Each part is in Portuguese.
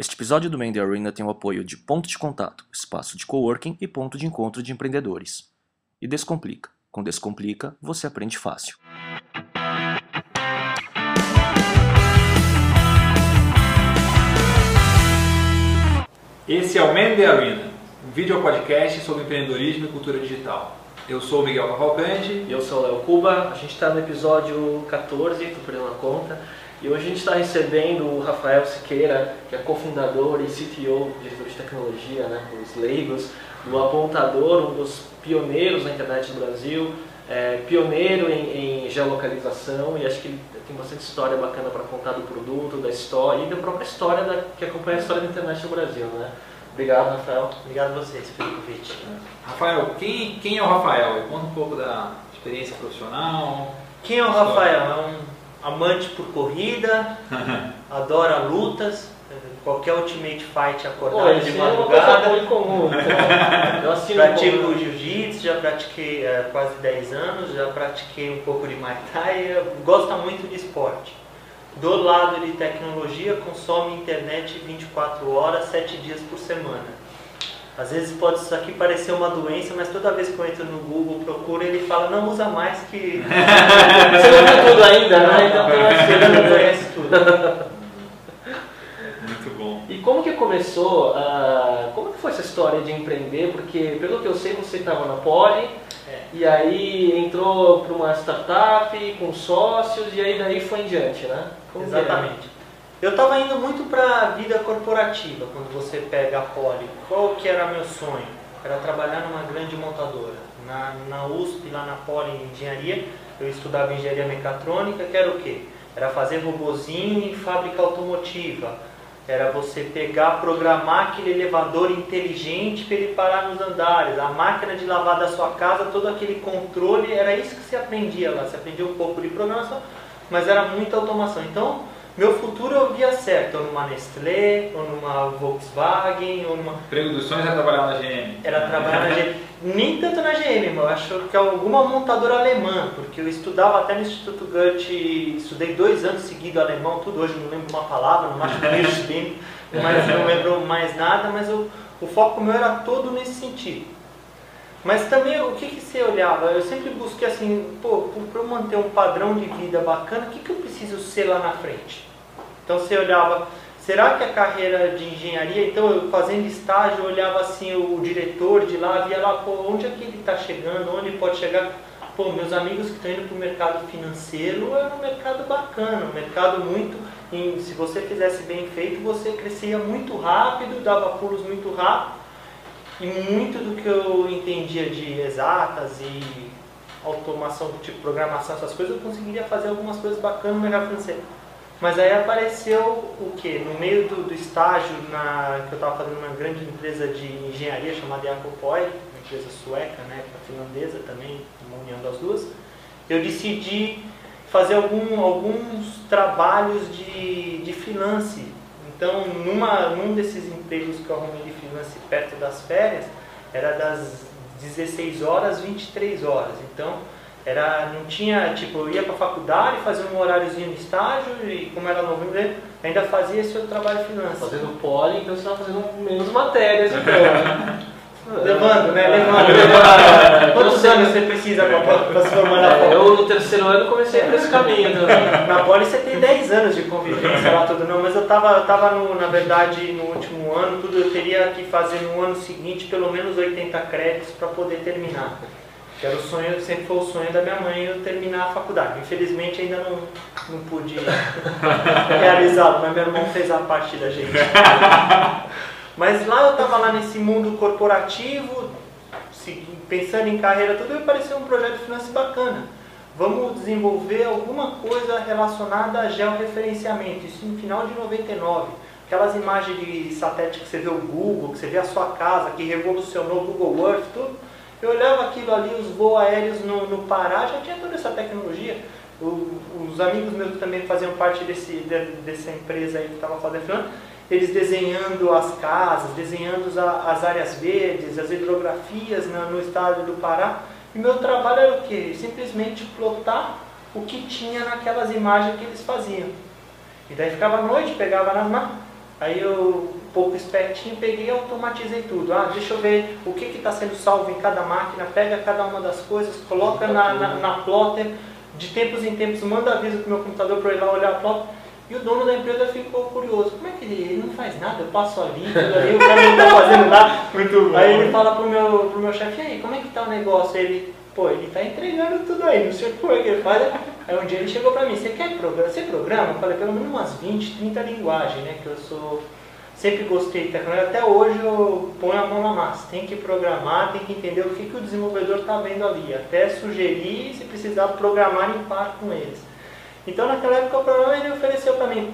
Este episódio do Mandy Arena tem o apoio de Ponto de Contato, espaço de coworking e ponto de encontro de empreendedores. E Descomplica. Com Descomplica, você aprende fácil. Esse é o Mandy Arena, um vídeo podcast sobre empreendedorismo e cultura digital. Eu sou o Miguel Cavalcante. Eu sou o Léo Cuba, a gente está no episódio 14, estou perdendo a conta, e hoje a gente está recebendo o Rafael Siqueira, que é cofundador e CTO, diretor de tecnologia, né, os leigos, do Apontador, um dos pioneiros na internet no Brasil, é, pioneiro em, em, geolocalização e acho que ele tem bastante história bacana para contar do produto, da história e da própria história da, que acompanha a história da internet no Brasil. Né? Obrigado, Rafael. Obrigado a vocês pelo convite. Rafael, quem, quem é o Rafael? Conta um pouco da experiência profissional. Quem é o Rafael? É um amante por corrida, adora lutas, qualquer Ultimate Fight acordado Pô, de é madrugada. É muito comum. Então, eu assino Pratico jiu-jitsu, já pratiquei há quase 10 anos, já pratiquei um pouco de Muay Thai, gosta muito de esporte. Do lado de tecnologia, consome internet 24 horas, 7 dias por semana. Às vezes pode isso aqui parecer uma doença, mas toda vez que eu entro no Google, procuro, ele fala, não usa mais que tudo ainda, né? Então tem uma você não conhece tudo. Muito bom. E como que começou, ah, como que foi essa história de empreender? Porque pelo que eu sei você estava na Poli É. e aí entrou para uma startup com sócios e aí daí foi em diante, né? Como é? Exatamente. Eu estava indo muito para a vida corporativa quando você pega a Poli. Qual que era meu sonho? Era trabalhar numa grande montadora. Na, na USP, lá na Poli em engenharia, eu estudava engenharia mecatrônica, que era o quê? Era fazer robozinho em fábrica automotiva. Era você pegar, programar aquele elevador inteligente para ele parar nos andares. A máquina de lavar da sua casa, todo aquele controle, era isso que você aprendia lá. Você aprendia um pouco de programação, mas era muita automação. Então, meu futuro eu via certo, ou numa Nestlé, ou numa Volkswagen, ou numa. Emprego dos sonhos é trabalhar na GM. Era trabalhar na GM. Nem tanto na GM, mas eu acho que alguma montadora alemã, porque eu estudava até no Instituto Goethe, estudei dois anos seguidos alemão, tudo hoje não lembro uma palavra, não acho que mas não lembro mais nada, mas eu, o foco meu era todo nesse sentido. Mas também o que, que você olhava? Eu sempre busquei assim, pô, para eu manter um padrão de vida bacana, o que, que eu preciso ser lá na frente? Então você olhava, será que a carreira de engenharia, então eu fazendo estágio, eu olhava assim o diretor de lá, via lá, pô, onde é que ele está chegando, onde pode chegar? Pô, meus amigos que estão indo para o mercado financeiro é um mercado bacana, um mercado muito, em- se você fizesse bem feito, você crescia muito rápido, dava pulos muito rápido. E muito do que eu entendia de exatas e automação, tipo programação, essas coisas, eu conseguiria fazer algumas coisas bacanas no mercado financeiro. Mas aí apareceu o que? No meio do, do estágio na, que eu estava fazendo uma grande empresa de engenharia chamada Jakopoi, uma empresa sueca, né, finlandesa também, uma união das duas, eu decidi fazer algum, alguns trabalhos de, de freelance. Então, numa, num desses empregos que eu arrumei de freelance perto das férias, era das 16 horas às 23 horas. Então, era, não tinha, tipo, eu ia para a faculdade, fazia um horáriozinho de estágio e como era novembro, ainda fazia esse outro trabalho freelance. Fazendo poli, então você estava fazendo menos matérias, então. né? Levando, né? É. Levando. Quantos anos você precisa para se formar na É, Poli? eu no terceiro ano comecei por esse caminho. Na Poli você tem 10 anos de convivência lá, tudo não, mas eu tava, eu tava no, na verdade no último ano, tudo eu teria que fazer no ano seguinte pelo menos 80 créditos para poder terminar. Que era o sonho, sempre foi o sonho da minha mãe eu terminar a faculdade. Infelizmente ainda não, não pude realizá-lo, mas meu irmão fez a parte da gente. Mas lá eu estava lá nesse mundo corporativo, pensando em carreira, tudo, e apareceu um projeto de finanças bacana. Vamos desenvolver alguma coisa relacionada a georreferenciamento, isso no final de 99. Aquelas imagens de satélite que você vê o Google, que você vê a sua casa, que revolucionou o Google Earth, tudo. Eu olhava aquilo ali, os voos aéreos no, no Pará, já tinha toda essa tecnologia. O- os amigos meus que também faziam parte desse, de- dessa empresa aí que estava fazendo eles desenhando as casas, desenhando as, as áreas verdes, as hidrografias na- no estado do Pará. E meu trabalho era o quê? Simplesmente plotar o que tinha naquelas imagens que eles faziam. E daí ficava à noite, pegava nas ma- Aí eu, um pouco espertinho, peguei e automatizei tudo. Ah, deixa eu ver o que está sendo salvo em cada máquina, pega cada uma das coisas, coloca na, na, na plotter, de tempos em tempos manda aviso para o meu computador para eu ir lá olhar a plotter. E o dono da empresa ficou curioso. Como é que ele, ele não faz nada? Eu passo ali, ali, o cara não está fazendo nada. Muito bom. Aí ele fala pro meu, pro meu chefe, e aí, como é que tá o negócio? Ele, pô, ele tá entregando tudo aí, não sei como é que ele faz. Aí um dia ele chegou pra mim, você quer programa? Você programa? Eu falei, pelo menos umas 20, 30 linguagens, né? Que eu sou. Sempre gostei de tecnologia, até hoje eu ponho a mão na massa. Tem que programar, tem que entender o que, que o desenvolvedor está vendo ali. Até sugerir, se precisar programar em par com eles. Então naquela época o programa ele ofereceu para mim,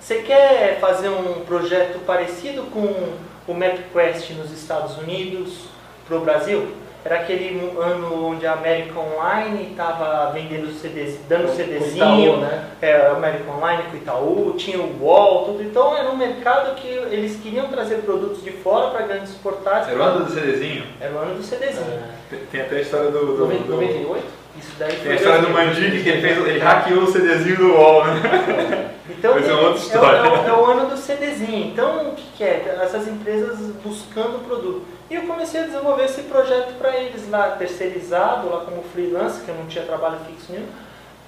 você quer fazer um projeto parecido com o MapQuest nos Estados Unidos para o Brasil? Era aquele ano onde a América Online estava vendendo CDs, dando CDzinho, Itaú, né? é, a América Online com o Itaú, tinha o UOL, tudo. Então era um mercado que eles queriam trazer produtos de fora para grandes portais. Era o ano do CDzinho? Era o ano do CDzinho. Tem- Tem até a história do. do, do 98? Isso daí tem a história do 2000. Mandic que ele fez. Ele hackeou o CDzinho do UOL, né? Então, é outra o- história. É, o, é o ano do CDzinho. Então, o que, que é? Essas empresas buscando o produto. E eu comecei a desenvolver esse projeto para eles lá, terceirizado, lá como freelancer, que eu não tinha trabalho fixo nenhum.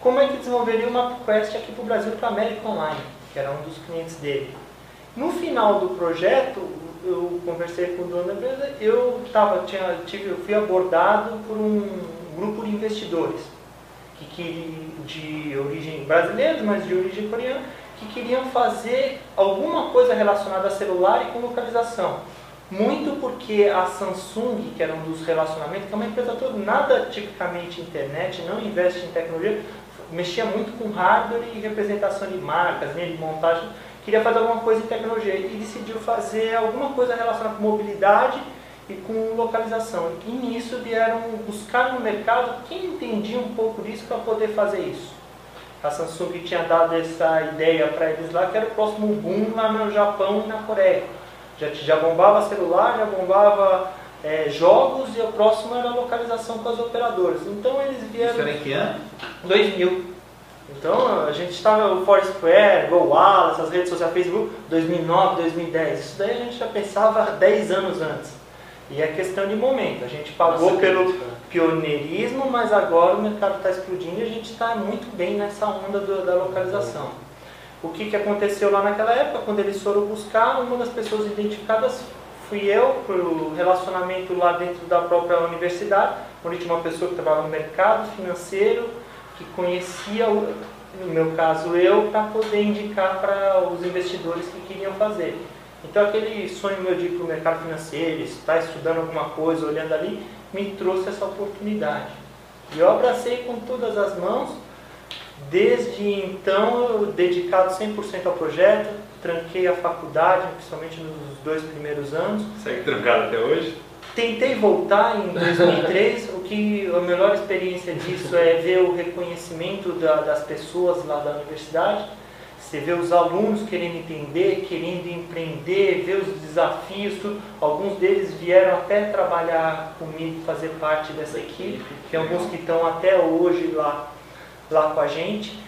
Como é que desenvolveria uma quest aqui para o Brasil, para a América Online, que era um dos clientes dele. No final do projeto, eu conversei com o dono da empresa, eu, tava, tinha, tive, eu fui abordado por um grupo de investidores que de origem brasileira, mas de origem coreana, que queriam fazer alguma coisa relacionada a celular e com localização. Muito porque a Samsung, que era um dos relacionamentos, que é uma empresa toda, nada tipicamente internet, não investe em tecnologia, mexia muito com hardware e representação de marcas, linha de montagem, queria fazer alguma coisa em tecnologia e decidiu fazer alguma coisa relacionada com mobilidade e com localização. E nisso vieram buscar no mercado quem entendia um pouco disso para poder fazer isso. A Samsung tinha dado essa ideia para eles lá, que era o próximo boom lá no Japão e na Coreia. Já, já bombava celular, já bombava é, jogos e o próximo era a localização com as operadoras. Então eles vieram... Isso era em que ano? 2000. Então a gente estava o Foursquare, GoWallace, as redes sociais, Facebook, 2009, 2010. Isso daí a gente já pensava 10 anos antes. E é questão de momento. A gente pagou Nossa, pelo crítica. pioneirismo, mas agora o mercado está explodindo e a gente está muito bem nessa onda do- da localização. O que, que aconteceu lá naquela época? Quando eles foram buscar, uma das pessoas identificadas fui eu, por relacionamento lá dentro da própria universidade, onde tinha uma pessoa que trabalhava no mercado financeiro, que conhecia, o- no meu caso eu, para poder indicar para os investidores que queriam fazer. Então aquele sonho meu de ir para o mercado financeiro, estar estudando alguma coisa, olhando ali, me trouxe essa oportunidade. E eu abracei com todas as mãos, desde então eu dedicado 100% ao projeto, tranquei a faculdade, principalmente nos dois primeiros anos, Segue trancado até hoje? Tentei voltar em 2003, o que a melhor experiência disso é ver o reconhecimento da- das pessoas lá da universidade. Você vê os alunos querendo entender, querendo empreender, ver os desafios, tudo. Alguns deles vieram até trabalhar comigo, fazer parte dessa equipe. Tem alguns que estão até hoje lá, lá com a gente.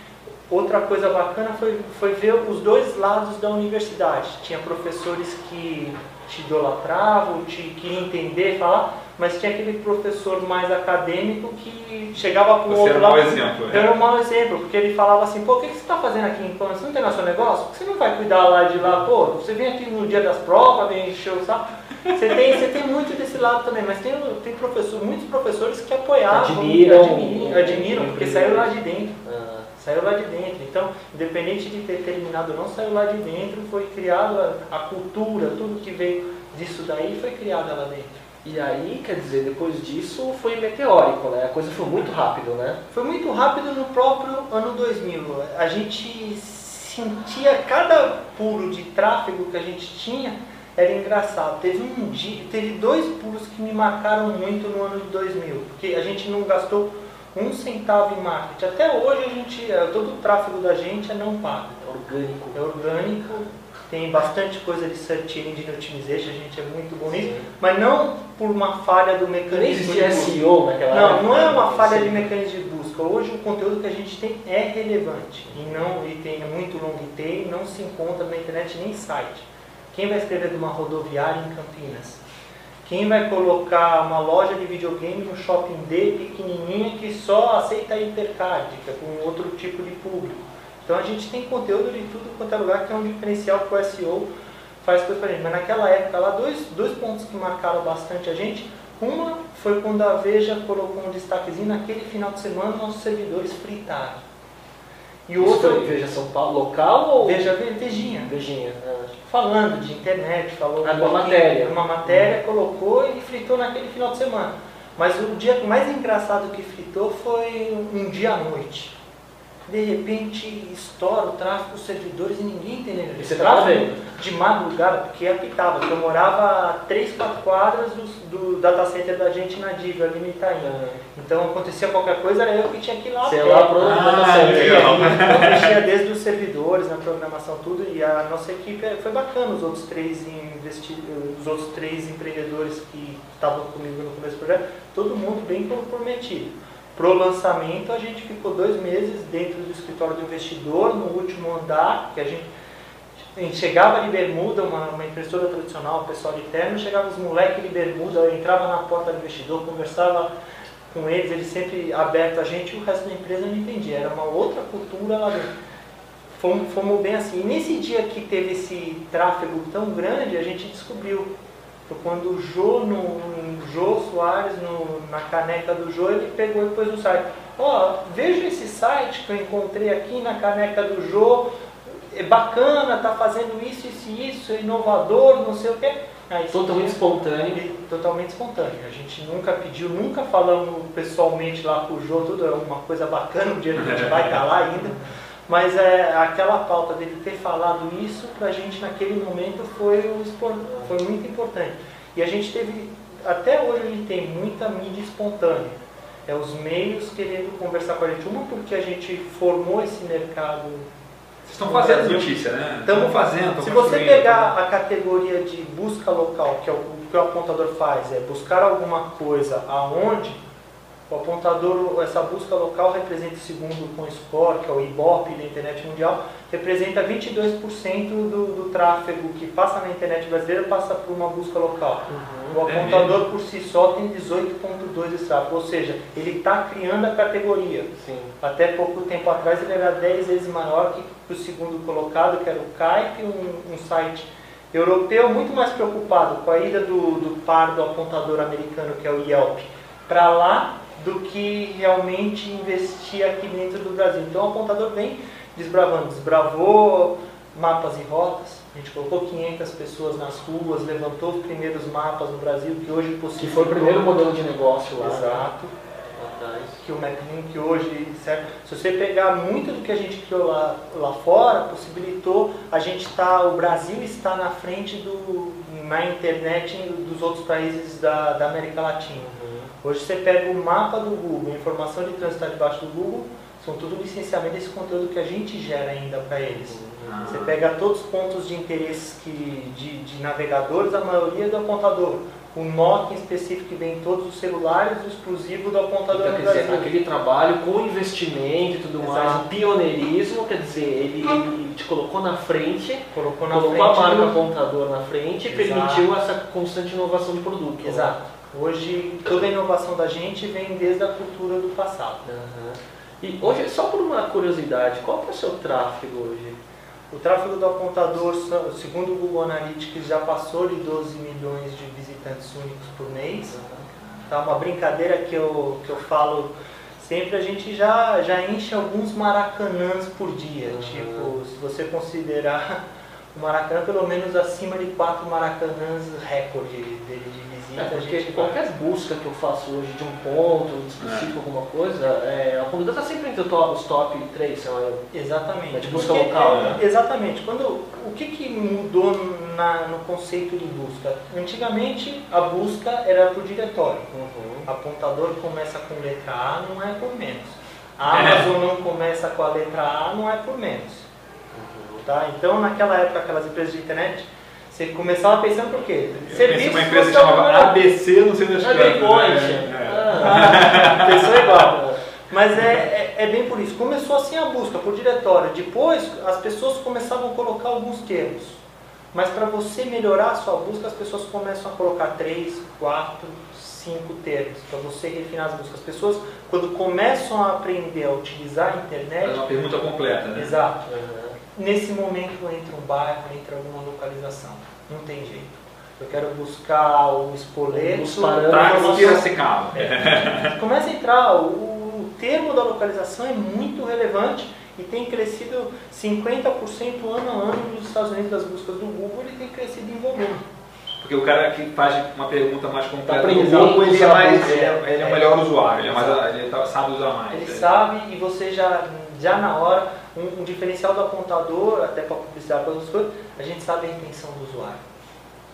Outra coisa bacana foi, foi ver os dois lados da universidade. Tinha professores que te idolatravam, te queriam entender, falar, mas tinha aquele professor mais acadêmico que chegava para o outro era um mau lado. exemplo, Eu era né? um mau exemplo, porque ele falava assim, pô, o que que você está fazendo aqui em Pano? Você não tem nosso negócio? Por que você não vai cuidar lá de lá? Pô, você vem aqui no dia das provas, vem encher o saco. Você tem, você tem muito desse lado também, mas tem, tem professor, muitos professores que apoiavam, Admiram. admiram, admiram porque saiu lá de dentro. Ah, Saiu lá de dentro. Então, independente de ter terminado ou não, saiu lá de dentro, foi criada a cultura, tudo que veio disso daí foi criada lá dentro. E aí, quer dizer, depois disso foi meteórico, né? A coisa foi muito rápido, né? Foi muito rápido no próprio ano 2000. A gente sentia cada pulo de tráfego que a gente tinha era engraçado. Teve um dia, teve dois pulos que me marcaram muito no ano de 2000, porque a gente não gastou um centavo em marketing. Até hoje a gente, eh, todo o tráfego da gente é não pago. Orgânico. É orgânico, tem bastante coisa de search engine optimization, a gente é muito bom nisso, mas não por uma falha do Nem mecanismo existia de. SEO naquela Não, época. não é uma falha Sim. de mecanismo de busca. Hoje o conteúdo que a gente tem é relevante e não e tem muito long tail, não se encontra na internet nem site. Quem vai escrever de uma rodoviária em Campinas? Quem vai colocar uma loja de videogame no shopping D pequenininha que só aceita hipercárdica, com outro tipo de público? Então a gente tem conteúdo de tudo quanto é lugar, que é um diferencial que o SEO faz coisa pra gente. Mas naquela época lá, dois, dois pontos que marcaram bastante a gente. Uma foi quando a Veja colocou um destaquezinho, naquele final de semana nossos servidores fritaram. E o outro. Veja São Paulo, local ou. Veja Vejinha. Vejinha. É. Falando de internet, falou. Ah, uma matéria. Uma matéria, colocou e fritou naquele final de semana. Mas o dia mais engraçado que fritou foi um dia à noite de repente estoura o tráfego dos servidores e ninguém entendeu. E você estava vendo? De madrugada, porque apitava, porque eu morava a 3, 4 quadras do, do data center da gente na Diva, ali no Itaim. Uhum. Então acontecia qualquer coisa, era eu que tinha que ir lá. Você lá pro ah, data center. Então mexia desde os servidores, na programação, tudo, e a nossa equipe foi bacana, os outros três investi os outros três empreendedores que estavam comigo no começo do projeto, todo mundo bem comprometido. Pro lançamento, a gente ficou dois meses dentro do escritório do investidor, no último andar, que a gente, a gente chegava de bermuda, uma, uma impressora tradicional, o pessoal de terno, chegava os moleques de bermuda, entrava na porta do investidor, conversava com eles, eles sempre aberto a gente, o resto da empresa não entendia, era uma outra cultura lá dentro. Fomos, fomos bem assim. E nesse dia que teve esse tráfego tão grande, a gente descobriu foi quando o Jô, no, Jô Soares, no, na caneca do Jô, ele pegou e pôs no site. Ó, oh, veja esse site que eu encontrei aqui na caneca do Jô, é bacana, tá fazendo isso, isso e isso, é inovador, não sei o quê. Aí, totalmente dia, espontâneo. Totalmente espontâneo. A gente nunca pediu, nunca falamos pessoalmente lá com o Jô, tudo é uma coisa bacana, um dia a gente vai estar lá ainda. Mas é, aquela pauta dele ter falado isso, para a gente naquele momento foi, foi muito importante. E a gente teve, até hoje a gente tem muita mídia espontânea. É os meios querendo conversar com a gente. Uma porque a gente formou esse mercado. Vocês estão fazendo Brasil. notícia, né? Estamos fazendo. Se você pegar a categoria de busca local, que é o que o apontador faz, é buscar alguma coisa aonde o apontador, essa busca local representa, segundo o Score, que é o IBOP da internet mundial, representa 22% do, do tráfego que passa na internet brasileira passa por uma busca local. Uhum, o apontador é por si só tem 18,2% desse tráfego, ou seja, ele está criando a categoria. Sim. Até pouco tempo atrás ele era 10 vezes maior que o segundo colocado, que era o Kite, um, um site europeu muito mais preocupado com a ida do, do par do apontador americano, que é o Yelp, para lá do que realmente investir aqui dentro do Brasil. Então o apontador vem desbravando, desbravou mapas e rotas, a gente colocou 500 pessoas nas ruas, levantou os primeiros mapas no Brasil, que hoje possível. Que foi o primeiro modelo de negócio lá. Né? Exato. Né? Que o MapLink hoje, certo? Se você pegar muito do que a gente criou lá, lá fora, possibilitou a gente estar, tá, o Brasil está na frente do, na internet dos outros países da, da América Latina. Hoje você pega o mapa do Google, a informação de trânsito está debaixo do Google, são tudo licenciamento desse conteúdo que a gente gera ainda para eles. Ah. Você pega todos os pontos de interesse que, de, de navegadores, a maioria é do apontador. O Nokia em específico que vem em todos os celulares, o exclusivo do apontador então, quer dizer, aquele trabalho com investimento e tudo Exato. mais, pioneirismo, quer dizer, ele, ele, te colocou na frente, colocou, na colocou frente a marca do... apontador na frente e permitiu essa constante inovação de produto. Exato. Hoje, toda a inovação da gente vem desde a cultura do passado. Uhum. E hoje, só por uma curiosidade, qual é o seu tráfego hoje? O tráfego do apontador, segundo o Google Analytics, já passou de 12 milhões de visitantes únicos por mês. Tá uma brincadeira que eu, que eu falo sempre, a gente já, já enche alguns maracanãs por dia. Uhum. Tipo, se você considerar o Maracanã, pelo menos acima de quatro maracanãs recorde dele de é, porque qualquer busca que eu faço hoje de um ponto específico, é. alguma coisa, é, a Conduta está sempre entre os top 3, sei lá. Exatamente. De busca porque, local. É, né? Exatamente. Quando, o que, que mudou na, no conceito de busca? Antigamente, a busca era por diretório. Uhum. Apontador começa com letra A, não é por menos. A é. Amazon não começa com a letra A, não é por menos. Uhum. Tá? Então, naquela época, aquelas empresas de internet você começava pensando por quê? Serviço uma empresa que chamava ABC, não sei das quantas. Né? É. Ah, Pensou igual. Mas é, é, é, bem por isso. Começou assim a busca por diretório. Depois as pessoas começavam a colocar alguns termos. Mas para você melhorar a sua busca, as pessoas começam a colocar três, quatro, cinco termos para você refinar as buscas. As pessoas, quando começam a aprender a utilizar a internet. Faz uma pergunta completa, né? Exato. Nesse momento entra um bairro, entra alguma localização. Não tem jeito. Eu quero buscar o espoleto. Os parâmetros. Piracicaba. Começa a entrar, o, o termo da localização é muito relevante e tem crescido 50% ano a ano nos Estados Unidos das buscas do Google, ele tem crescido em volume. Porque o cara que faz uma pergunta mais completa aprendendo Google, ele é, mais, ele é, ele é o melhor usuário, ele, é mais, ele tá- sabe usar mais. Ele É. sabe e você já, já na hora, um, um diferencial do apontador, até para publicidade, para outras coisas, a gente sabe a intenção do usuário.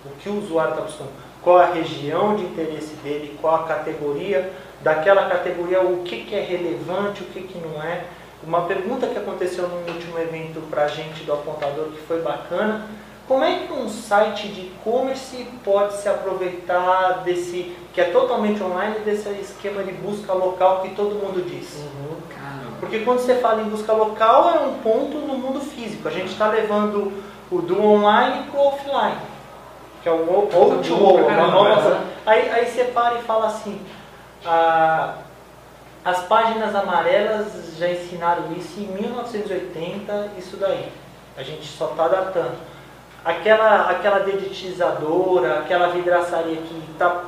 O que o usuário está buscando, qual a região de interesse dele, qual a categoria, daquela categoria, o que, que é relevante, o que, que não é. Uma pergunta que aconteceu no último evento para a gente do apontador que foi bacana, como é que um site de e-commerce pode se aproveitar desse, que é totalmente online, desse esquema de busca local que todo mundo diz? Uhum. Porque quando você fala em busca local, é um ponto no mundo físico. A gente está levando o do online para o offline, que é o o- Bom O2O, pra uma caramba, nova. né? Aí, aí você para e fala assim: ah, as páginas amarelas já ensinaram isso em 1980, isso daí. A gente só está datando. Aquela, aquela dedetizadora, aquela vidraçaria que está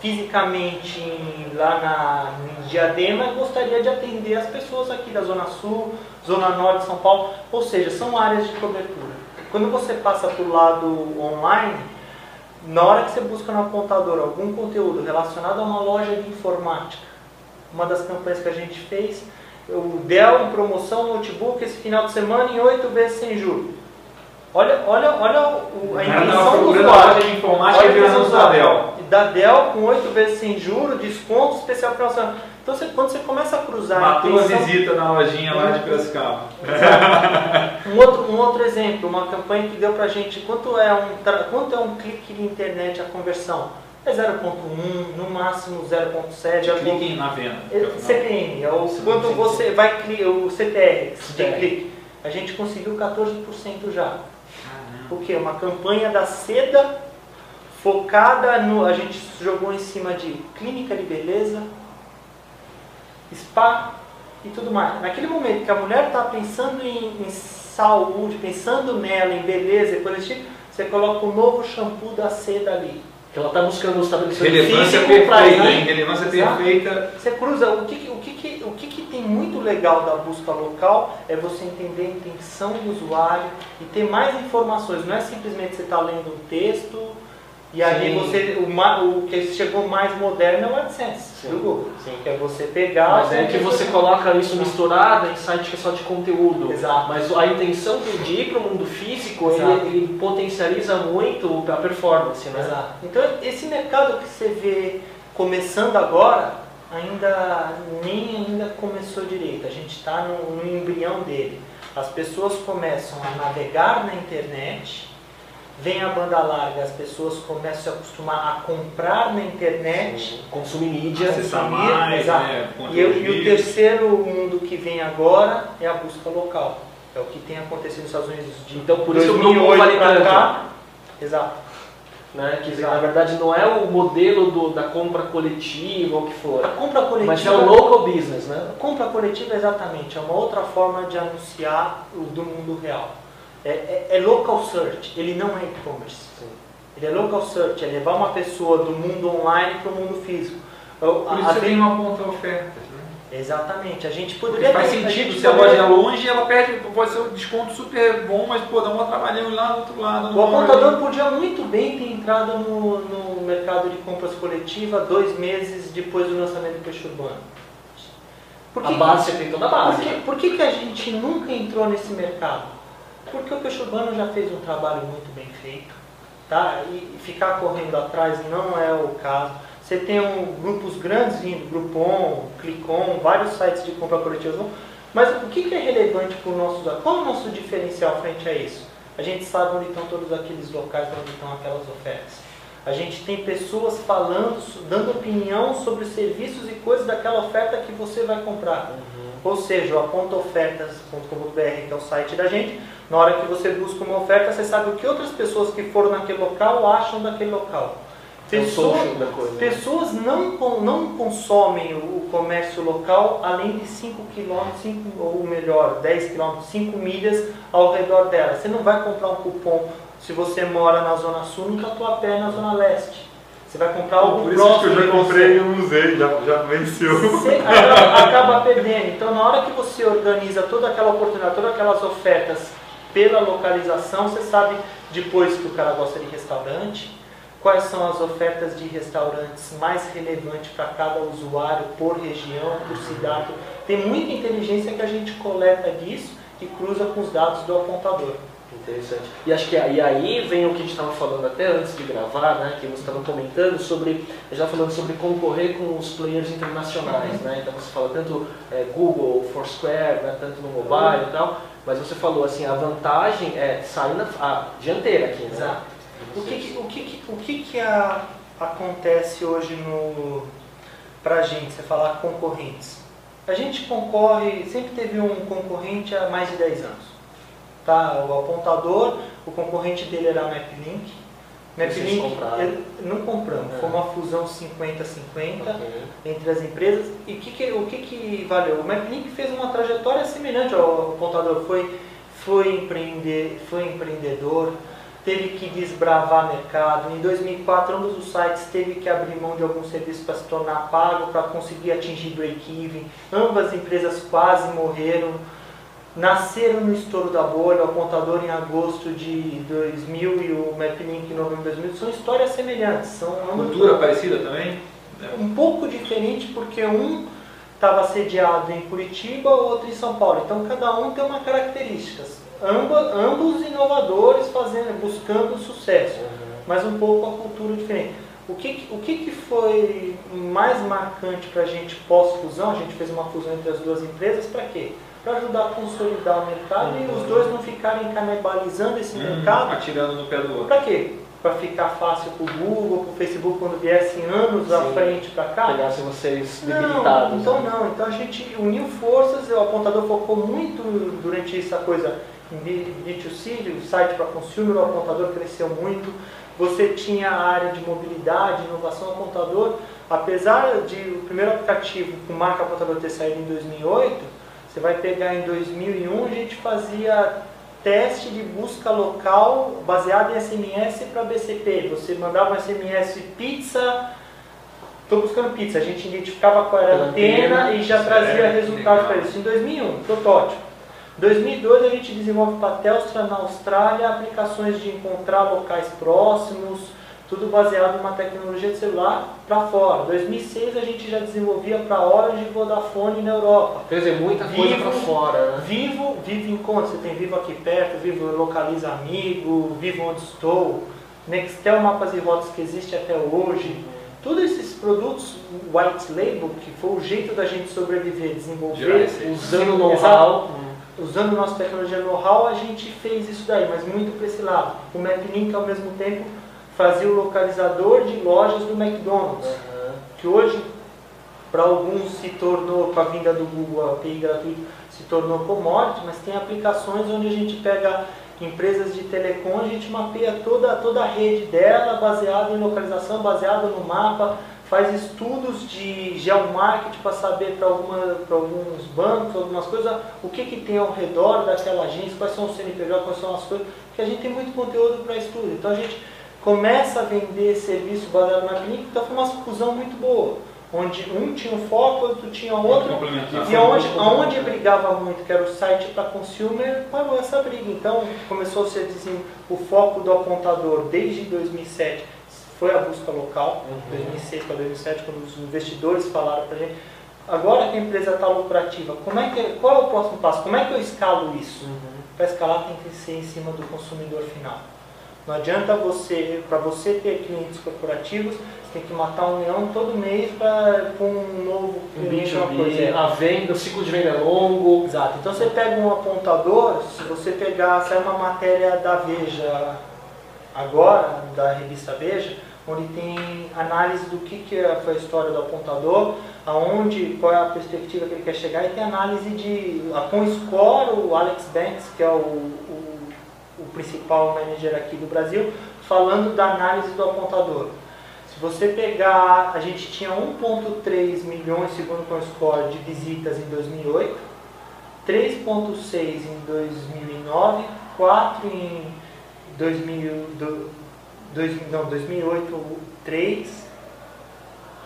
fisicamente lá na, em Diadema gostaria de atender as pessoas aqui da Zona Sul, Zona Norte de São Paulo, ou seja, são áreas de cobertura. Quando você passa para o lado online, na hora que você busca no apontador algum conteúdo relacionado a uma loja de informática, uma das campanhas que a gente fez, o Dell em promoção notebook esse final de semana em 8 vezes sem juros. Olha, olha, olha a intenção do usuário. loja de informática Olha e a intenção do Dell. usuário. Da Dell com 8 vezes sem juros, desconto especial para você. Então você, quando você começa a cruzar Matou a visita na lojinha lá de Piracicaba. um outro, um outro exemplo, uma campanha que deu pra gente quanto é um, quanto é um clique de internet a conversão? É 0.1, no máximo 0.7. é Clique na venda. é. CPM, é o Sim, quanto sim, você vai cli- o CTR, CTR. clique. A gente conseguiu 14% já. Caramba. O que? Uma campanha da seda focada no. A gente jogou em cima de clínica de beleza, spa e tudo mais. Naquele momento que a mulher está pensando em, em saúde, pensando nela, em beleza e coisa tipo, você coloca o novo shampoo da seda ali. Que ela está buscando um estabelecimento Relevância físico ir. hein? Relevância Exato. perfeita. Você cruza, o que, que- o, que, o que, que tem muito legal da busca local é você entender a intenção do usuário e ter mais informações. Não é simplesmente você estar lendo um texto e aí Sim. você. O, ma- o que chegou mais moderno é o AdSense Sim. do Google. Que é você pegar. Mas é que você coloca isso misturado em site que é só de conteúdo. Exato. Mas a intenção do- de ir para o mundo físico, ele, ele potencializa muito a performance, né? Exato. Então esse mercado que você vê começando agora, ainda nem ainda começou direito. A gente está no, no embrião dele. As pessoas começam a navegar na internet, vem a banda larga, as pessoas começam a se acostumar a comprar na internet. Consumir mídia. Consumir, mais, exato. né, E, e o terceiro mundo que vem agora é a busca local. É o que tem acontecido nos Estados Unidos de Então, por de isso o grupo 2008 vale tanto. cá. Exato. Né? Que na verdade não é o modelo do- da compra coletiva ou o que for. A compra coletiva. Mas é o local business, né? A compra coletiva, exatamente, é uma outra forma de anunciar o do mundo real. É, é- é local search, ele não é e-commerce. Ele é local search, é levar uma pessoa do mundo online para o mundo físico. Eu- Por a- isso a- você tem uma ponta oferta. Né? Exatamente, a gente Porque poderia faz ter- a sentido, se a poderia- loja é longe, ela perde, pode ser um desconto super bom, mas pô, dá um trabalhão lá do outro lado. O apontador podia muito bem ter entrado no, no mercado de compras coletiva dois meses depois do lançamento do Peixe Urbano. Por A que- base, você tem toda a base. Por que, né? por que, que a gente nunca entrou nesse mercado? Porque o Peixe Urbano já fez um trabalho muito bem feito, tá? E ficar correndo atrás não é o caso. Você tem um, grupos grandes vindo, Groupon, Clicon, vários sites de compra coletiva. Mas o que, que é relevante para o nosso usuário? Qual é o nosso diferencial frente a isso? A gente sabe onde estão todos aqueles locais, onde estão aquelas ofertas. A gente tem pessoas falando, dando opinião sobre os serviços e coisas daquela oferta que você vai comprar. Ou seja, o apontoofertas.com.br, que é o site da gente, Na hora que você busca uma oferta, você sabe o que outras pessoas que foram naquele local acham daquele local. É o Pessoa- coisa. né? Pessoas não, con- não consomem o comércio local além de 5 km, 5, ou melhor, 10 km, 5 milhas ao redor dela. Você não vai comprar um cupom se você mora na Zona Sul no Tatuapé, na Zona Leste. Você vai comprar algo Por isso que próximo eu já comprei e não usei, já, já venceu. Você acaba, acaba perdendo. Então, na hora que você organiza toda aquela oportunidade, todas aquelas ofertas pela localização, você sabe depois que o cara gosta de restaurante, quais são as ofertas de restaurantes mais relevantes para cada usuário, por região, por cidade. Tem muita inteligência que a gente coleta disso e cruza com os dados do apontador. Interessante. E acho que e aí vem o que a gente estava falando até antes de gravar, né? Que você estava comentando sobre. Estava falando sobre concorrer com os players internacionais, né? Então você fala tanto é, Google, Foursquare, né? tanto no mobile e tal. Mas você falou assim, a vantagem é sair na a dianteira aqui, né? Exato. O que, que- o que, que- o que, que a- acontece hoje no pra gente, você falar concorrentes? A gente concorre, sempre teve um concorrente há mais de 10 anos. Tá? O apontador, o concorrente dele era a MapLink. Vocês MapLink, compraram? não compramos, É. foi uma fusão 50-50 Ok. entre as empresas. E que que- o que, que valeu? O MapLink fez uma trajetória semelhante ao apontador. Foi, foi, empreender, foi empreendedor, teve que desbravar mercado. Em 2004, ambos os sites teve que abrir mão de algum serviço para se tornar pago, para conseguir atingir break-even. Ambas as empresas quase morreram. Nasceram no estouro da bolha, o apontador em agosto de 2000 e o MapLink em novembro de 2000. São histórias semelhantes. São ambos Cultura parecida também? né? um pouco diferente porque um estava sediado em Curitiba, o outro em São Paulo. Então cada um tem uma característica. Amba, ambos inovadores fazendo, buscando sucesso, mas um pouco a cultura diferente. O que, que- o que, que foi mais marcante para a gente pós-fusão? A gente fez uma fusão entre as duas empresas para quê? Para ajudar a consolidar o mercado e os dois não ficarem canibalizando esse Hum, mercado atirando no pé do outro. para quê? Para ficar fácil para o Google, para o Facebook quando viessem anos à Sim. frente para cá? Pegassem vocês Não, debilitados. então né? não. Então a gente uniu forças, o apontador focou muito durante essa coisa em B- B2C, o site para consumer, o apontador cresceu muito. Você tinha a área de mobilidade, inovação, apontador. Apesar de o primeiro aplicativo com marca apontador ter saído em 2008, você vai pegar em 2001, a gente fazia teste de busca local baseado em SMS para BCP. Você mandava um SMS pizza Estou buscando pizza. A gente identificava qual era a antena e já trazia resultados legal. para isso. Em 2001, protótipo. 2002 a gente desenvolve para a Telstra na Austrália aplicações de encontrar locais próximos, tudo baseado em uma tecnologia de celular para fora. 2006 a gente já desenvolvia para Orange e Vodafone na Europa. Quer dizer, muita coisa Vivo, pra fora, né? Vivo, Vivo Encontro, você tem Vivo aqui perto, Vivo Localiza Amigo, Vivo Onde Estou, Nextel Mapas e Rotas que existe até hoje. Todos esses produtos white label, que foi o jeito da gente sobreviver, desenvolver. Usando o know-how. usando nossa tecnologia know-how, a gente fez isso daí, mas muito para esse lado. O MapLink, ao mesmo tempo, fazia o localizador de lojas do McDonald's Aham. que hoje, para alguns, se tornou, com a vinda do Google, API gratuito, se tornou commodity, mas tem aplicações onde a gente pega empresas de telecom, a gente mapeia toda, toda a rede dela, baseado em localização, baseado no mapa, faz estudos de geomarketing para saber para alguns bancos, algumas coisas, o que, que tem ao redor daquela agência, quais são os CNPJ, quais são as coisas, porque a gente tem muito conteúdo para estudo. Então a gente começa a vender serviço baseado na clínica, então foi uma fusão muito boa, onde um tinha um foco, outro tinha outro, e aonde, aonde brigava muito, que era o site para consumer, parou essa briga. Então começou a ser assim, o foco do apontador desde 2007 foi a busca local, Uhum. 2006 para 2007, quando os investidores falaram para a gente. Agora que a empresa está lucrativa, como é que, qual é o próximo passo? Como é que eu escalo isso? Uhum. Para escalar tem que ser em cima do consumidor final. Não adianta você, para você ter clientes corporativos, você tem que matar um leão todo mês para um novo Um cliente, uma coisa. B2B, a venda, o ciclo de venda é longo. Exato. Então você pega um apontador, se você pegar, sai uma matéria da Veja agora, da revista Veja, onde tem análise do que, que é- foi a história do apontador, aonde, qual é a perspectiva que ele quer chegar, e tem análise de com score, o Alex Banks, que é o o principal manager aqui do Brasil, falando da análise do apontador. Se você pegar, a gente tinha 1.3 milhões, segundo o ComScore, de visitas em 2008, 3.6 em 2009, 4 em 2000, do, dois, não, 2008, 3,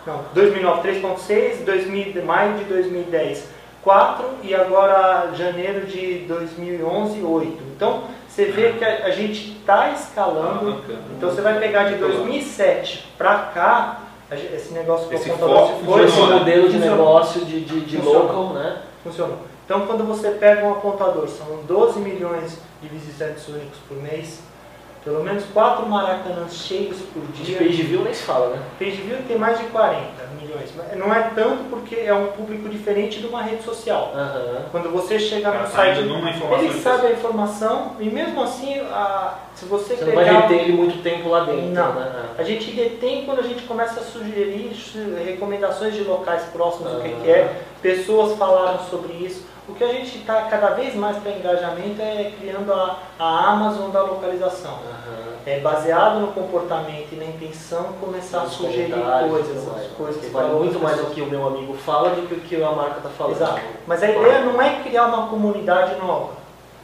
não, 2009 3.6, maio de 2010 4 e agora janeiro de 2011 8. Então você vê que a, a gente está escalando. Então você vai pegar de 2007 para cá esse negócio esse que foco foi esse modelo de negócio de, de, de local, né? Funcionou. Então quando você pega um apontador, são 12 milhões de visitantes únicos por mês, pelo menos 4 maracanãs cheios por De dia. page view nem se fala, né? Page view tem mais de 40 milhões. mas Não é tanto porque é um público diferente de uma rede social. Aham. Quando você chega no tá site, indo numa informação ele de sabe a informação e mesmo assim, a- se você, Você não pegar... vai reter ele muito tempo lá dentro, Não. né? A gente retém quando a gente começa a sugerir su- recomendações de locais próximos, o que, Ah. que é, pessoas falaram sobre isso. O que a gente está cada vez mais para engajamento é criando a, a Amazon da localização. Aham. É baseado no comportamento e na intenção começar a sugerir coisas, coisas Que vale muito mais pessoas. o que o meu amigo fala do que o que a marca está falando. Exato. Mas a ideia não é criar uma comunidade nova.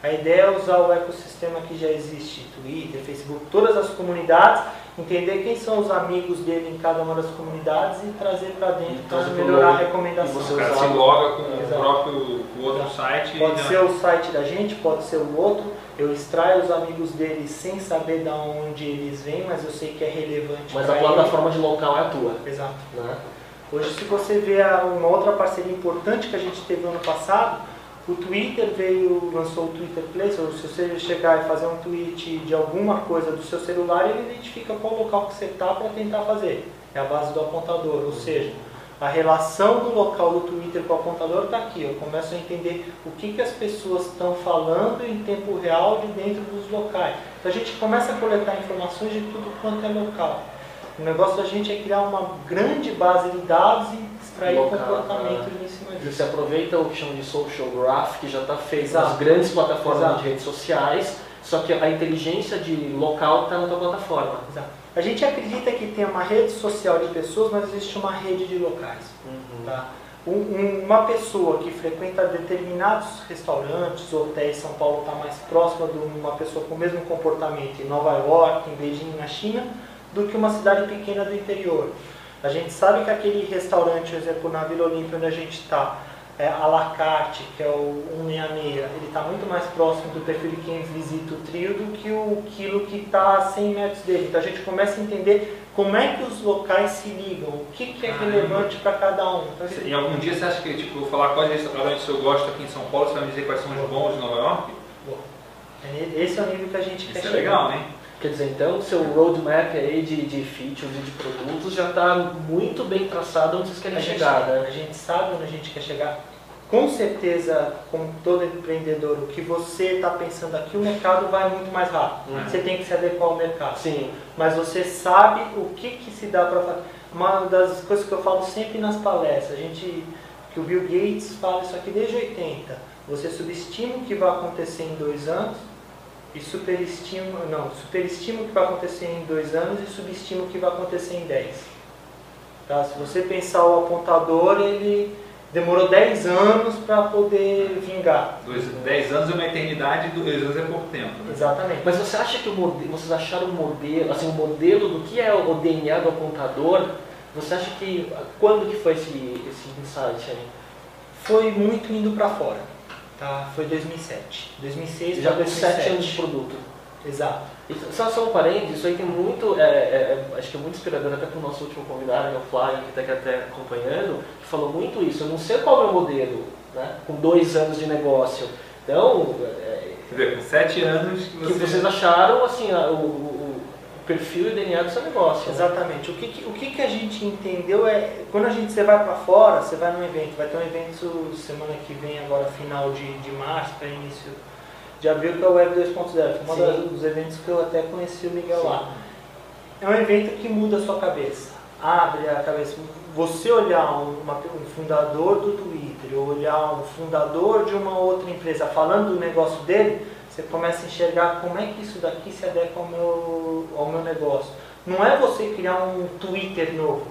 A ideia é usar o ecossistema que já existe, Twitter, Facebook, todas as comunidades, entender quem são os amigos dele em cada uma das comunidades e trazer para dentro E para melhorar a recomendação. E você O cara se loga com o Exato. próprio com o outro Exato. site Pode e ser o site da gente, pode ser o outro. Eu extraio os amigos dele sem saber de onde eles vêm, mas eu sei que é relevante Mas a ele. plataforma de local é a tua, Exato. né? Hoje, se você vê uma outra parceria importante que a gente teve no ano passado, o Twitter veio, lançou o Twitter Place, ou se você chegar e fazer um tweet de alguma coisa do seu celular, ele identifica qual local que você está para tentar fazer. É a base do apontador, ou seja, a relação do local do Twitter com o apontador está aqui. Eu começo a entender o que, que as pessoas estão falando em tempo real de dentro dos locais. Então a gente começa a coletar informações de tudo quanto é local. O negócio da gente é criar uma grande base de dados e extrair Local, comportamento né? em cima disso. Você aproveita o que chama de social graph, que já está feito Exato. nas grandes plataformas Exato. de redes sociais, só que a inteligência de local está na tua plataforma. Exato. A gente acredita que tem uma rede social de pessoas, mas existe uma rede de locais. Tá? Um- um- uma pessoa que frequenta determinados restaurantes, hotéis, São Paulo está mais próxima de uma pessoa com o mesmo comportamento em Nova York, em Beijing, na China, do que uma cidade pequena do interior. A gente sabe que aquele restaurante, por exemplo, na Vila Olímpia, onde a gente está, é, a la carte, que é o 166, ele está muito mais próximo do perfil de quem visita o trio do que o quilo que está a 100 metros dele. Então a gente começa a entender como é que os locais se ligam, o que, que é Caramba. relevante para cada um. Então, gente- E algum dia você acha que, tipo, eu vou falar quais restaurantes eu gosto aqui em São Paulo, você vai me dizer quais são os bons de Nova York? é- esse é o nível que a gente quer Isso é chegar. legal, né? Quer dizer, então o seu roadmap aí de, de features e de produtos já está muito bem traçado onde vocês querem A gente, chegar, né? a gente sabe onde a gente quer chegar. Com certeza, como todo empreendedor, o que você está pensando aqui, o mercado vai muito mais rápido. Uhum. Você tem que se adequar ao mercado. Sim, Mas você sabe o que, que se dá para fazer. Uma das coisas que eu falo sempre nas palestras, a gente, que o Bill Gates fala isso aqui desde 80. Você subestima o que vai acontecer em dois anos e superestima, não, superestima o que vai acontecer em dois anos e subestima o que vai acontecer em dez. Tá? Se você pensar o apontador, ele demorou 10 anos para poder vingar. Dois, dez anos é uma eternidade, dois anos é pouco tempo. né? Exatamente. Mas você acha que o modelo, vocês acharam um modelo, assim, um modelo do que é o DNA do apontador? Você acha que quando que foi esse, esse insight aí? Foi muito indo para fora. Tá? Foi 2007. 2006 Já com sete 2007. anos de produto. Exato. E Só, só um parênteses, isso aí tem muito, é, é, é, acho que é muito inspirador até para o nosso último convidado, que é o Flávio, que está aqui até acompanhando, que falou muito isso. Eu não sei qual é o meu modelo, né, com dois anos de negócio. Então, é, Quer dizer, com sete anos que que você... vocês acharam assim, o- o perfil e DNA do seu negócio. né? Exatamente. O que, o que, a gente entendeu é, quando a gente você vai para fora, você vai num evento, vai ter um evento semana que vem, agora final de, de março, para início de abril, que é o Web 2.0. Foi Sim. um dos eventos que eu até conheci o Miguel Sim. lá. É um evento que muda a sua cabeça, abre a cabeça. Você olhar um, uma- um fundador do Twitter, ou olhar um fundador de uma outra empresa falando do negócio dele, você começa a enxergar como é que isso daqui se adequa ao meu, ao meu negócio. Não é você criar um Twitter novo,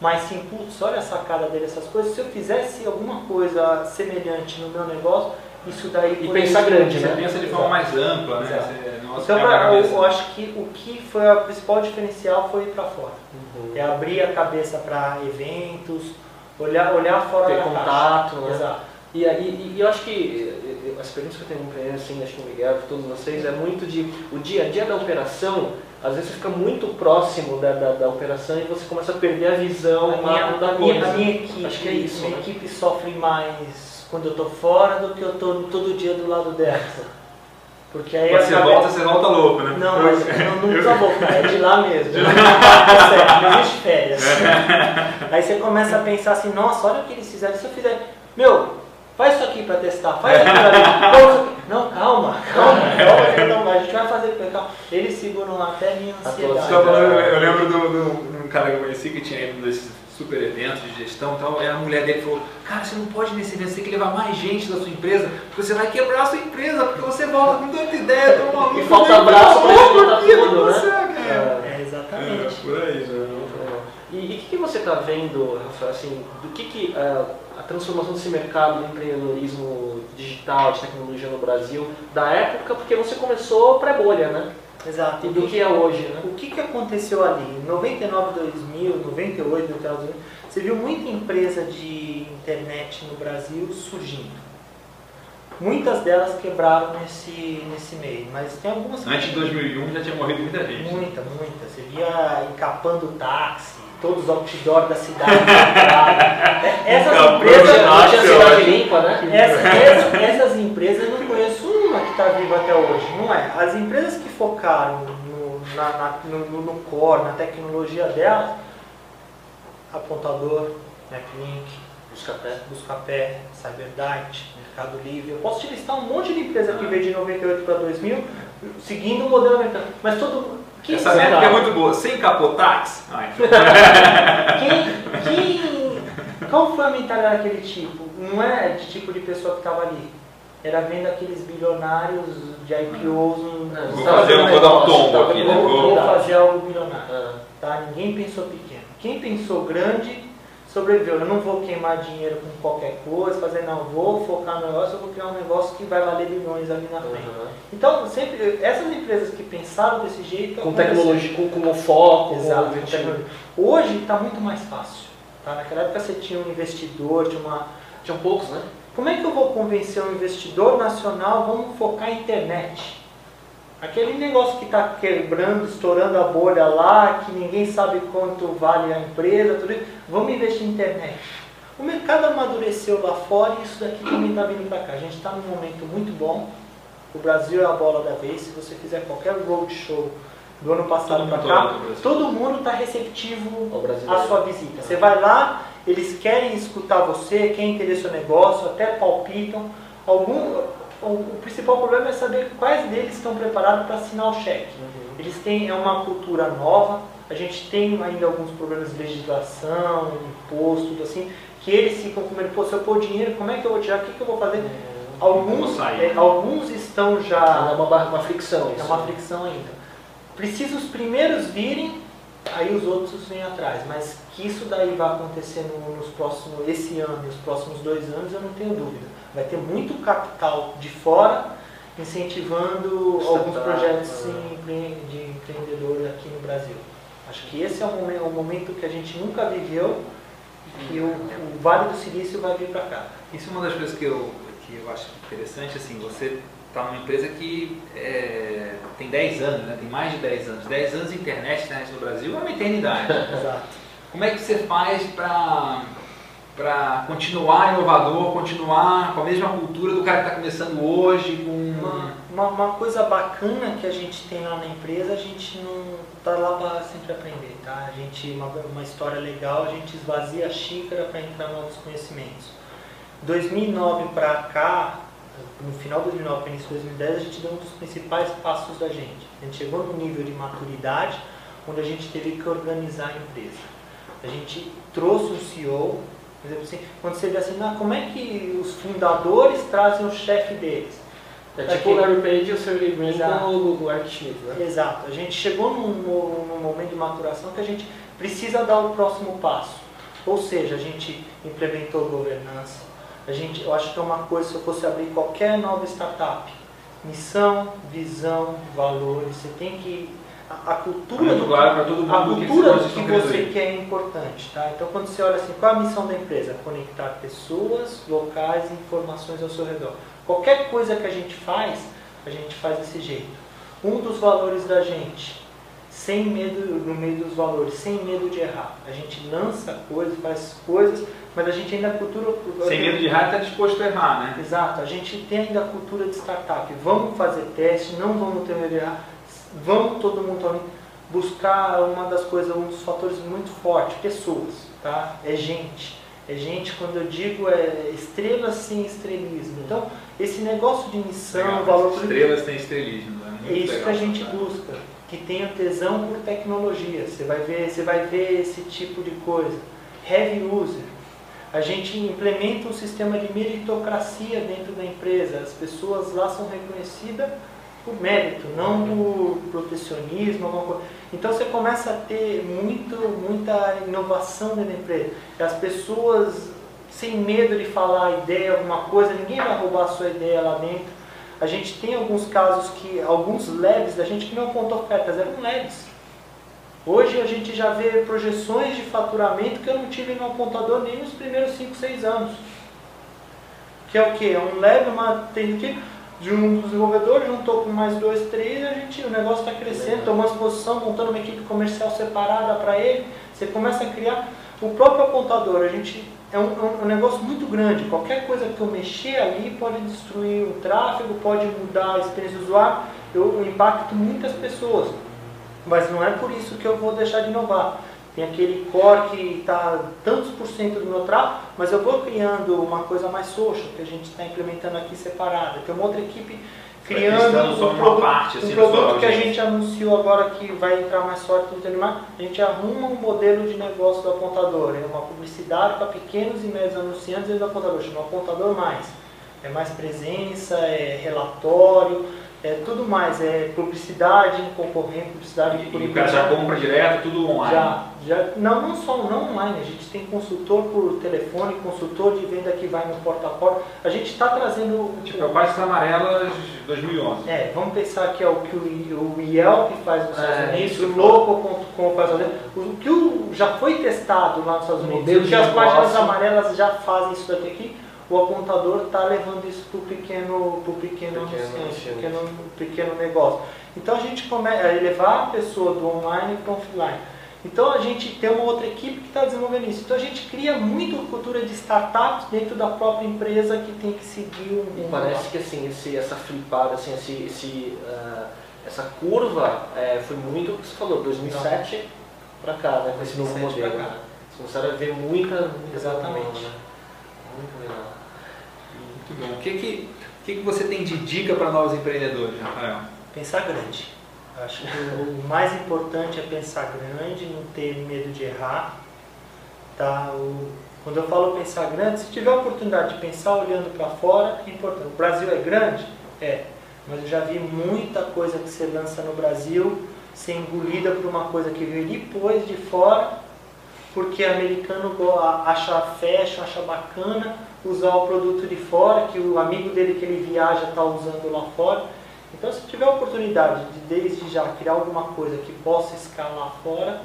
mas sim, putz, olha a sacada dele, essas coisas. Se eu fizesse alguma coisa semelhante no meu negócio, isso daí... E pensar grande, Você né? pensa de forma mais ampla, né? Você, nossa, Então, eu, eu acho que o que foi a principal diferencial foi ir para fora. Uhum. É abrir a cabeça para eventos, olhar, olhar fora Ter da contato, caixa. né? Exato. E, aí- e, e eu acho que eh, as perguntas que eu tenho para ele, assim, acho que o Miguel, para todos vocês, é muito de o dia a dia da operação, às vezes você fica muito próximo da, da, da operação e você começa a perder a visão A minha, da a minha, coisa. a minha equipe, Acho que é isso, minha né? equipe sofre mais quando eu estou fora do que eu estou todo dia do lado dela. Porque aí você cabe- volta, você volta louco, né? Não, Eu- mas não, não só voltar, é de lá mesmo. Tá certo, não existe férias. Aí você começa a pensar assim, nossa, olha o que eles fizeram. Se eu fizer, meu, faz isso aqui pra testar, faz isso aqui. Não, calma, calma, calma, não vai. A gente vai fazer, calma. Eles seguram até a minha ansiedade. Só falando, eu eu lembro de um cara que eu conheci que tinha ido nesses super eventos de gestão e tal, e a mulher dele falou, cara, você não pode ir nesse evento, você tem que levar mais gente da sua empresa, porque você vai quebrar a sua empresa, porque você volta com tanta ideia, tão maluco. E falta braço pra que tudo, né? consegue? É. É, É, exatamente. por aí, né? E o que, que você está vendo, Rafael, assim, do que, que ah, a transformação desse mercado do empreendedorismo digital, de tecnologia no Brasil, da época, porque você começou pré-bolha, né? Exato. E do que é hoje, né? O que, que aconteceu ali? Em 99, 2000, 98, 2000, você viu muita empresa de internet no Brasil surgindo. Muitas delas quebraram nesse, nesse meio, mas tem algumas que Antes de 2001 já tinha morrido muita gente. Muita, muita. Você via encapando táxi, todos os outdoor da cidade. quebrados. Essas Encapando empresas. Não tinha cidade limpa, né? Essa- essa- essas empresas eu não conheço uma que está viva até hoje, não é? As empresas que focaram no, na, na- no, no- no core, na tecnologia delas, Apontador, MapLink, Buscapé. Buscapé, CyberDite, Mercado Livre. Eu posso te listar um monte de empresa que veio de 98 para 2000, seguindo o modelo americano. Mas todo mundo. Quem Essa métrica é muito boa. Sem capotax? Quem, quem, qual foi a mentalidade daquele tipo? Não é de tipo de pessoa que estava ali. Era vendo aqueles bilionários de IPOs. no- Não, Vou fazer- vou dar um tombo aqui, né? Vou, fazer algo bilionário. Ah, Tá? Ninguém pensou pequeno. Quem pensou grande sobreviveu. Eu não vou queimar dinheiro com qualquer coisa, fazer não, vou focar no negócio, eu vou criar um negócio que vai valer bilhões ali na frente. aham. Então, sempre, essas empresas que pensaram desse jeito. Com tecnologia, com, com o foco, Exato, com tecnologia. Hoje está muito mais fácil. Tá? Naquela época você tinha um investidor de uma. Tinham poucos, né? Como é que eu vou convencer um investidor nacional? Vamos focar em internet. Aquele negócio que está quebrando, estourando a bolha lá, que ninguém sabe quanto vale a empresa, tudo isso. Vamos investir em internet. O mercado amadureceu lá fora e isso daqui também está vindo para cá. A gente está num momento muito bom. O Brasil é a bola da vez. Se você fizer qualquer roadshow do ano passado para cá, todo mundo está receptivo à sua visita. Você vai lá, eles querem escutar você, querem entender seu negócio, até palpitam. Algum, o, o principal problema é saber quais deles estão preparados para assinar o cheque. Uhum. Eles têm é uma cultura nova. A gente tem ainda alguns problemas de legislação, imposto, tudo assim, que eles ficam com medo, pô, se eu pôr dinheiro, como é que eu vou tirar? O que, que eu vou fazer? Alguns, Como sair? é, alguns estão já é uma, barra- uma fricção é isso. uma fricção ainda. Precisa os primeiros virem, aí os outros vêm atrás. Mas que isso daí vai acontecer no- nos próximos, esse ano e os próximos dois anos, eu não tenho dúvida. Vai ter muito capital de fora incentivando alguns projetos né? de empreendedor aqui no Brasil. Acho que esse é um momento, um momento que a gente nunca viveu e que o, o Vale do Silício vai vir para cá. Isso é uma das coisas que eu, que eu acho interessante, assim, você está numa empresa que é, tem 10 anos, né? tem mais de 10 anos. 10 anos de internet, internet no Brasil é uma eternidade. Exato. Como é que você faz para continuar inovador, continuar com a mesma cultura do cara que está começando hoje, com Uma, uma, uma coisa bacana que a gente tem lá na empresa, a gente não tá lá para sempre aprender, tá? A gente, uma, uma história legal, a gente esvazia a xícara para entrar em novos conhecimentos. 2009 para cá, no final de 2009 para início de 2010, a gente deu um dos principais passos da gente. A gente chegou num nível de maturidade onde a gente teve que organizar a empresa. A gente trouxe um CEO, por exemplo, assim, quando você vê assim, "Ah, como é que os fundadores trazem o chefe deles? É tipo o que- Larry Page e o Sergey Brin com o, o Schmidt, né? Exato. A gente chegou num, num momento de maturação que a gente precisa dar o próximo passo. Ou seja, a gente implementou governança. A gente, eu acho que é uma coisa, se eu fosse abrir qualquer nova startup, missão, visão, valores, você tem que... A, a cultura Muito do claro para todo mundo a que que cultura que querendo você quer é importante, tá? Então quando você olha assim, qual é a missão da empresa? Conectar pessoas, locais e informações ao seu redor. Qualquer coisa que a gente faz, a gente faz desse jeito. Um dos valores da gente, sem medo, no meio dos valores, sem medo de errar. A gente lança coisas, faz coisas, mas a gente ainda cultura. Sem medo de errar, está disposto a errar, né? Exato, a gente tem ainda a cultura de startup. Vamos fazer teste, não vamos ter medo de errar. Vamos todo mundo buscar uma das coisas, um dos fatores muito fortes, pessoas, tá? É gente. É gente, quando eu digo, é estrela sem estrelismo. Então, esse negócio de missão, Legal, valor Estrelas tem estrelismo, né? é isso legal, que a gente tá? busca, que tenha tesão por tecnologia. Você vai ver, você vai ver esse tipo de coisa. Heavy user. A gente implementa um sistema de meritocracia dentro da empresa. As pessoas lá são reconhecidas por mérito, não por protecionismo, alguma coisa. Então você começa a ter muito, muita inovação dentro da empresa. As pessoas sem medo de falar a ideia, alguma coisa, ninguém vai roubar a sua ideia lá dentro. A gente tem alguns casos que, alguns leves da gente que não apontou ofertas, eram leves. Hoje a gente já vê projeções de faturamento que eu não tive no apontador nem nos primeiros 5, 6 anos. Que é o que? É um leve, uma tem que de um desenvolvedor juntou com mais dois, três, a gente, o negócio está crescendo, tomando exposição, montando uma equipe comercial separada para ele. Você começa a criar o próprio apontador. A gente é um, é um negócio muito grande. Qualquer coisa que eu mexer ali pode destruir o tráfego, pode mudar a experiência do usuário. Eu impacto muitas pessoas. Mas não é por isso que eu vou deixar de inovar. Tem aquele core que está tantos por cento do meu tráfego, mas eu vou criando uma coisa mais social, que a gente está implementando aqui separada. Tem uma outra equipe criando um produto, parte, assim, um produto que a gente anunciou agora que vai entrar mais forte no Telemar. A gente arruma um modelo de negócio do apontador. É uma publicidade para pequenos e médios anunciantes dentro do apontador. Chama Apontador Mais. É mais presença, é relatório, é tudo mais. É publicidade em concorrente, publicidade por E o cara já compra direto, tudo online. já, já, não, não só não online, a gente tem consultor por telefone, consultor de venda que vai no porta a porta. A gente está trazendo. Tipo, é o Páginas Amarelas 2011. É, vamos pensar que é o que o, o Yelp faz nos Estados É, Unidos, o Loco.com faz. O que o- já foi testado lá nos Estados Unidos, o que as páginas amarelas já fazem isso daqui aqui, o apontador está levando isso para o pequeno, pro pequeno, Pequeno anunciante, pequeno, pequeno negócio. Então a gente começa a levar a pessoa do online para o offline. Então a gente tem uma outra equipe que está desenvolvendo isso. Então a gente cria muito cultura de startups dentro da própria empresa que tem que seguir um. E parece que assim, esse, essa flipada, assim, esse, esse, ah, essa curva é, foi muito o que você falou, 2007 pra cá, né? Com esse novo 2007 modelo. né? Começaram a ver muita, muita Exatamente. nova, né? Muito bom. O que, que, o que, que você tem de dica para novos empreendedores, Rafael? Pensar grande. Acho que o mais importante é pensar grande, não ter medo de errar. Tá? O- quando eu falo pensar grande, se tiver a oportunidade de pensar olhando para fora, é importante. O Brasil é grande? É. Mas eu já vi muita coisa que você lança no Brasil ser engolida por uma coisa que veio depois de fora, porque americano acha fashion, acha bacana usar o produto de fora, que o amigo dele que ele viaja está usando lá fora. Então, se tiver a oportunidade de, desde já, criar alguma coisa que possa escalar fora,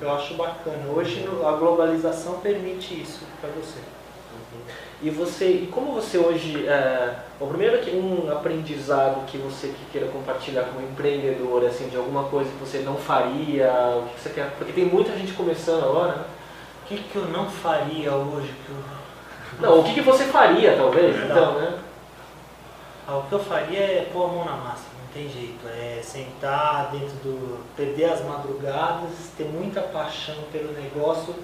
eu acho bacana. Hoje, a globalização permite isso para você. E você, e como você hoje, é, o primeiro que um aprendizado que você que queira compartilhar como empreendedor, assim, de alguma coisa que você não faria, o que você quer, porque tem muita gente começando agora, né? O que, que eu não faria hoje? Que eu... Não, o que, que você faria, talvez, É. então, né? Ah, o que eu faria é pôr a mão na massa, não tem jeito. É sentar dentro do. perder as madrugadas, ter muita paixão pelo negócio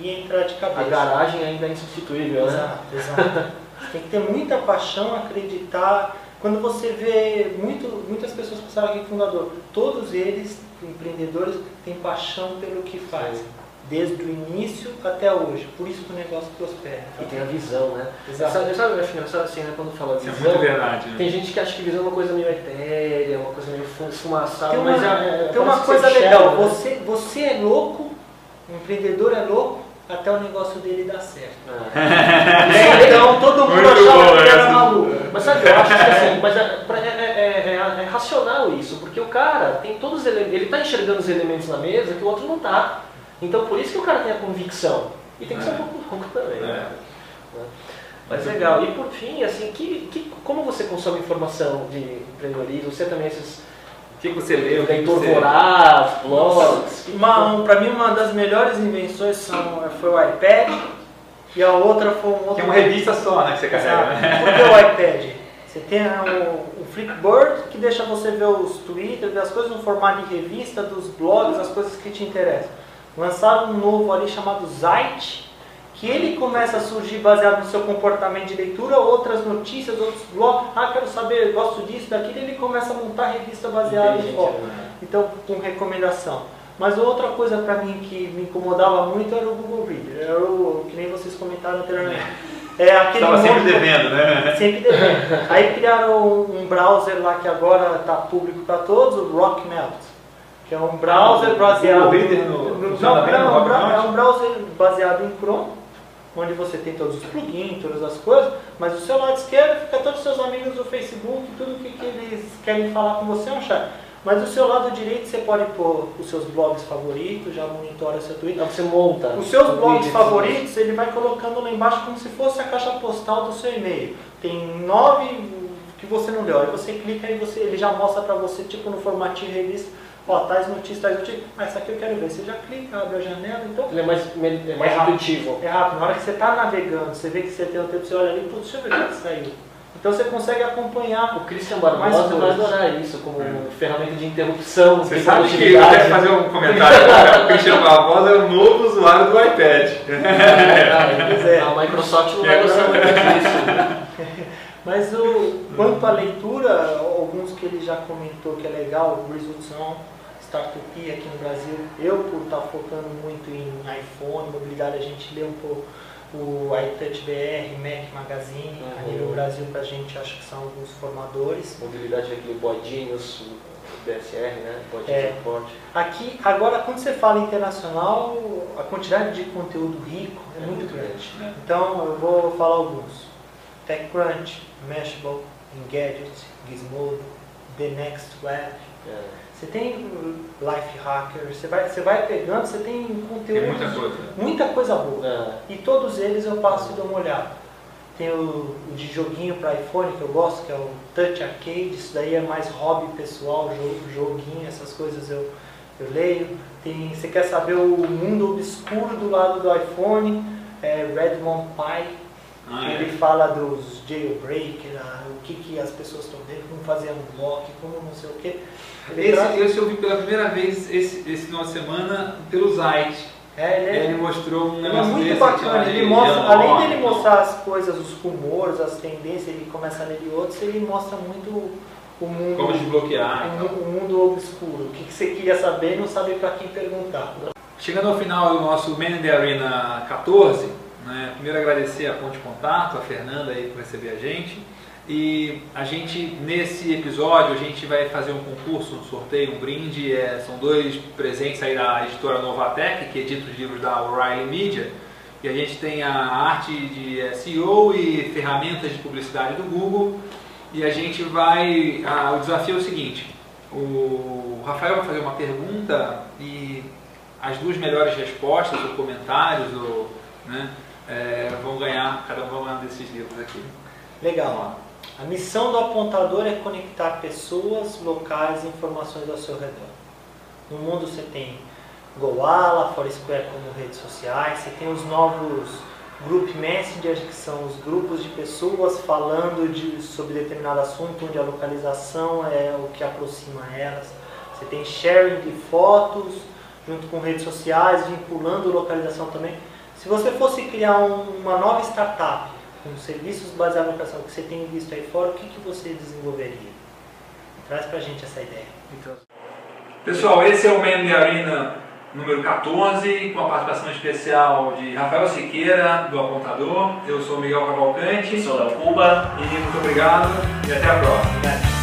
e entrar de cabeça. A garagem ainda é insubstituível, né? Exato, exato. Tem que ter muita paixão, acreditar. Quando você vê muito, muitas pessoas que passaram aqui fundador, todos eles, empreendedores, têm paixão pelo que fazem. desde o início até hoje. Por isso que o negócio prospera. E tem a visão, né? Exato. Sabe, sabe, eu acho engraçado assim, né? Quando fala Isso é visão. muito verdade. né? Tem gente que acha que visão é uma coisa meio etérea, uma coisa meio fu- esfumaçada, Tem uma, mas é, é, tem uma coisa legal, né? você, você é louco, o empreendedor é louco, até o negócio dele dar certo. É. Então todo mundo Muito achava bom que era maluco. Mas sabe, eu acho que assim, mas é, pra- é- é- é- é racional isso, porque o cara tem todos os elementos, ele está enxergando os elementos na mesa que o outro não está. Então por isso que o cara tem a convicção. E tem que ser um É. pouco louco também. né? É. Mas legal. E por fim, assim, que, que, como você consome informação de empreendedorismo? Você também esses que que você que leitor você... voraz, blogs? Uma, um, pra mim, uma das melhores invenções são, foi o iPad e a outra foi um outro. Que é uma revista só, né, que você carrega, né? Por que o iPad? Você tem o, o Flipboard que deixa você ver os Twitter, ver as coisas no formato de revista, dos blogs, as coisas que te interessam. Lançaram um novo ali chamado Zite, que ele começa a surgir baseado no seu comportamento de leitura, outras notícias, outros blogs. Ah, quero saber, gosto disso, daquilo, ele começa a montar revista baseada em foco. né? Então, com recomendação. Mas outra coisa para mim que me incomodava muito era o Google Reader. Era o que nem vocês comentaram anteriormente. É aquele Estava sempre devendo, né? Sempre devendo. Aí criaram um browser lá que agora está público para todos, o RockMelt. Que é um browser o baseado Google Reader no- no- no não, é é um browser baseado em Chrome, onde você tem todos os plugins, todas as coisas, mas o seu lado esquerdo fica todos os seus amigos do Facebook, tudo que, que eles querem falar com você é um chat. Mas o seu lado direito você pode pôr os seus blogs favoritos, já monitora seu Twitter. Então você monta. Os seus blogs favoritos ele vai colocando lá embaixo como se fosse a caixa postal do seu e-mail. Tem nove que você não leu. Aí você clica e você, ele já mostra para você, tipo no formatinho revista, ó, tais notícias, tais notícias. Ah, essa aqui eu quero ver. Você já clica, abre a janela, então Ele é mais, é mais É rápido. intuitivo. é rápido. Na hora que você está navegando, você vê que você tem um tempo, você olha ali, putz, deixa eu ver o que saiu. Então você consegue acompanhar. O Christian Barbosa vai adorar isso como ferramenta de interrupção. Você de sabe que eu quero fazer um comentário agora. O Cristiano Barbosa é o novo usuário do iPad. Pois é. A Microsoft não vai gostar muito disso. Mas o, quanto à leitura, alguns que ele já comentou que é legal, o Resolução, Startupia aqui no Brasil, eu por estar focando muito em iPhone, mobilidade, a gente lê um pouco o iTouch BR, Mac Magazine, a Uhum. nível Brasil pra gente acho que são alguns formadores. Mobilidade daquele Bodinhos, o BSR, né? Bodinhos É. Report. Aqui, agora quando você fala internacional, a quantidade de conteúdo rico é, muito grande. né? Então eu vou falar alguns. TechCrunch, Mashable, Engadget, Gizmodo, The Next Web. É. Você tem Life Hacker, você vai, você vai pegando, você tem conteúdo. Tem muita coisa. muita coisa boa. É. E todos eles eu passo e dou uma olhada. Tem o, o de joguinho para iPhone que eu gosto, que é o Touch Arcade, isso daí é mais hobby pessoal, jogo, joguinho, essas coisas eu, eu leio. Tem, você quer saber o mundo obscuro do lado do iPhone, é Redmond Pi, Ah, é. ele fala dos jailbreak, ah, o que, que as pessoas estão dentro, como fazer unlock, como não sei o que. Esse, esse eu vi pela primeira vez esse, esse final de semana pelo site. é, ele é- Ele mostrou um é negócio muito desse, bacana, tinha ele mostra, além dele mostrar as coisas, os rumores, as tendências, ele começa a ler de outros, ele mostra muito o mundo, Como desbloquear. o, então. o mundo obscuro, o que, que você queria saber e não sabe para quem perguntar. Chegando ao final do nosso Man in the Arena 14, né, primeiro agradecer a Ponte Contato, a Fernanda aí por receber a gente. E a gente, nesse episódio, a gente vai fazer um concurso, um sorteio, um brinde. é, são dois presentes aí da editora Novatec, que edita os livros da O'Reilly Media. E a gente tem a arte de SEO e ferramentas de publicidade do Google. E a gente vai. o desafio é o seguinte: o Rafael vai fazer uma pergunta e as duas melhores respostas, ou comentários, ou, né, é, vão ganhar, cada um desses livros aqui. Legal. lá. A missão do apontador é conectar pessoas, locais e informações ao seu redor. No mundo você tem Goala, Foursquare como redes sociais, você tem os novos Group Messengers, que são os grupos de pessoas falando de, sobre determinado assunto, onde a localização é o que aproxima elas. Você tem sharing de fotos, junto com redes sociais, vinculando localização também. Se você fosse criar um- uma nova startup com serviços baseados na educação que você tem visto aí fora, o que, que você desenvolveria? Traz para a gente essa ideia. Então... Pessoal, esse é o Man de Arena número 14, com a participação especial de Rafael Siqueira, do Apontador. Eu sou Miguel Cavalcante. Sou da Cuba. E muito obrigado e até a próxima. Obrigado.